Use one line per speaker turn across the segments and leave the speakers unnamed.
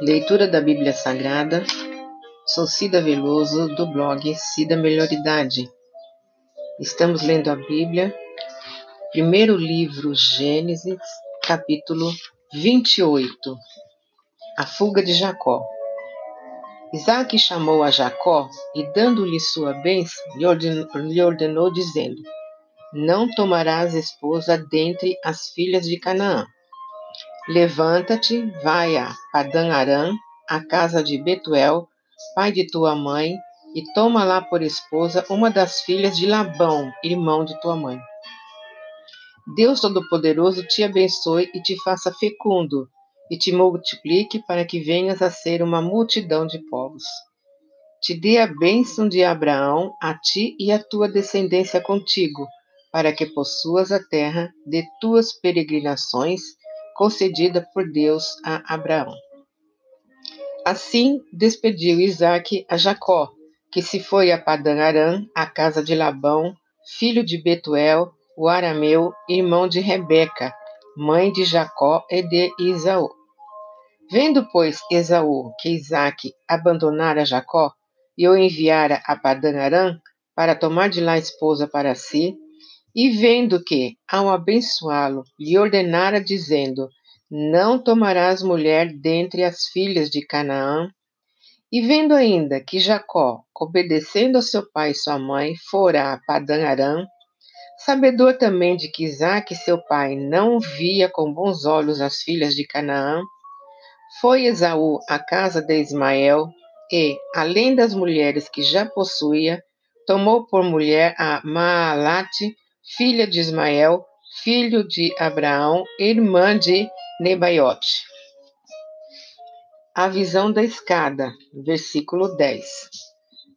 Leitura da Bíblia Sagrada. Sou Cida Veloso, do blog Cida Melhoridade. Estamos lendo a Bíblia, primeiro livro Gênesis, capítulo 28. A fuga de Jacó. Isaac chamou a Jacó e, dando-lhe sua bênção, lhe ordenou, lhe ordenou dizendo: Não tomarás esposa dentre as filhas de Canaã Levanta-te, vai a Padã Arã, a casa de Betuel, pai de tua mãe, e toma lá por esposa uma das filhas de Labão, irmão de tua mãe. Deus Todo-Poderoso te abençoe e te faça fecundo, e te multiplique para que venhas a ser uma multidão de povos. Te dê a bênção de Abraão a ti e a tua descendência contigo, para que possuas a terra de tuas peregrinações concedida por Deus a Abraão. Assim despediu Isaac a Jacó, que se foi a Padã Arã, a casa de Labão, filho de Betuel, o arameu, irmão de Rebeca, mãe de Jacó e de Isaú. Vendo, pois, Esaú que Isaac abandonara Jacó e o enviara a Padã Arã para tomar de lá esposa para si, e vendo que, ao abençoá-lo, lhe ordenara, dizendo: Não tomarás mulher dentre as filhas de Canaã. E vendo ainda que Jacó, obedecendo a seu pai e sua mãe, fora a Padã Arã, sabedor também de que Isaac, seu pai, não via com bons olhos as filhas de Canaã, foi Esaú à casa de Ismael e, além das mulheres que já possuía, tomou por mulher a Maalate, filha de Ismael, filho de Abraão, irmã de Nebaiote. A visão da escada, versículo 10.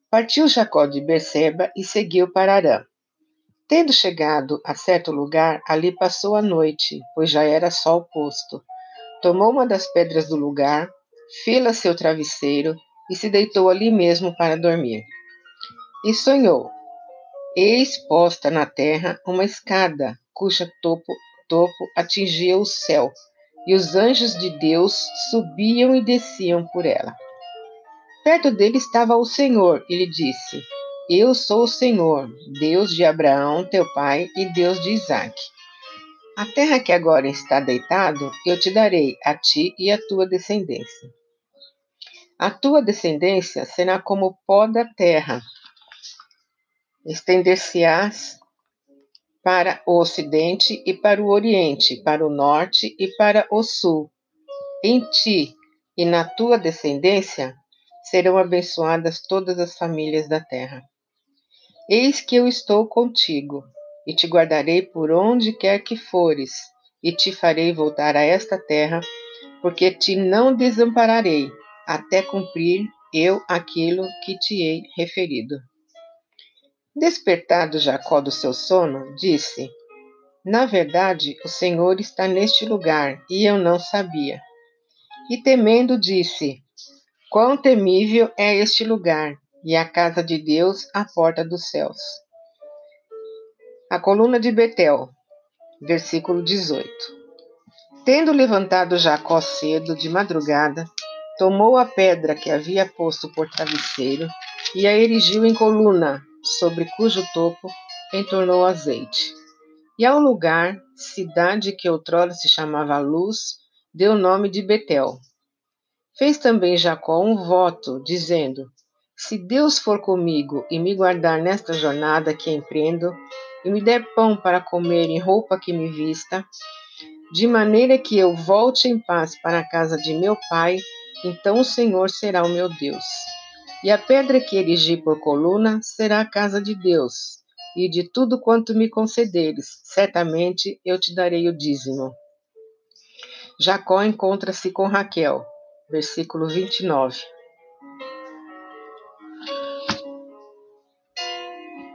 Partiu Jacó de Berseba e seguiu para Arã. Tendo chegado a certo lugar, ali passou a noite, pois já era sol posto. Tomou uma das pedras do lugar, fila seu travesseiro e se deitou ali mesmo para dormir. E sonhou: Eis posta na terra uma escada, cuja topo, topo atingia o céu, e os anjos de Deus subiam e desciam por ela. Perto dele estava o Senhor, e lhe disse: Eu sou o Senhor, Deus de Abraão, teu pai, e Deus de Isaque. A terra que agora está deitado, eu te darei a ti e a tua descendência. A tua descendência será como o pó da terra, estender-se-ás para o ocidente e para o oriente, para o norte e para o sul. Em ti e na tua descendência serão abençoadas todas as famílias da terra. Eis que eu estou contigo, e te guardarei por onde quer que fores, e te farei voltar a esta terra, porque te não desampararei, até cumprir eu aquilo que te hei referido. Despertado Jacó do seu sono, disse: Na verdade, o Senhor está neste lugar e eu não sabia. E temendo, disse: Quão temível é este lugar e a casa de Deus, a porta dos céus. A coluna de Betel, versículo 18. Tendo levantado Jacó cedo, de madrugada, tomou a pedra que havia posto por travesseiro e a erigiu em coluna sobre cujo topo entornou azeite. E ao lugar, cidade que outrora se chamava Luz, deu o nome de Betel. Fez também Jacó um voto, dizendo: Se Deus for comigo e me guardar nesta jornada que empreendo, e me der pão para comer e roupa que me vista, de maneira que eu volte em paz para a casa de meu pai, então o Senhor será o meu Deus. E a pedra que erigi por coluna será a casa de Deus, e de tudo quanto me concederes, certamente eu te darei o dízimo. Jacó encontra-se com Raquel, versículo 29.